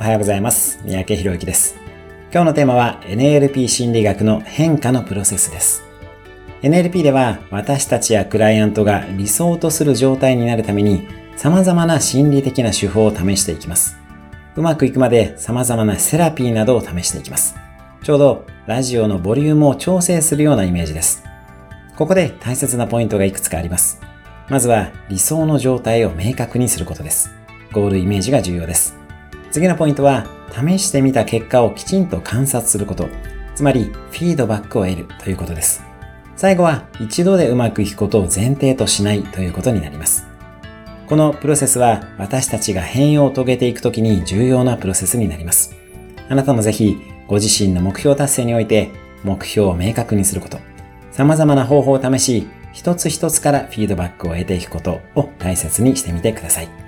おはようございます。三宅博之です。今日のテーマは NLP 心理学の変化のプロセスです。NLP では私たちやクライアントが理想とする状態になるために様々な心理的な手法を試していきます。うまくいくまで様々なセラピーなどを試していきます。ちょうどラジオのボリュームを調整するようなイメージです。ここで大切なポイントがいくつかあります。まずは理想の状態を明確にすることです。ゴールイメージが重要です。次のポイントは、試してみた結果をきちんと観察すること。つまり、フィードバックを得るということです。最後は、一度でうまくいくことを前提としないということになります。このプロセスは、私たちが変容を遂げていくときに重要なプロセスになります。あなたもぜひ、ご自身の目標達成において、目標を明確にすること。様々な方法を試し、一つ一つからフィードバックを得ていくことを大切にしてみてください。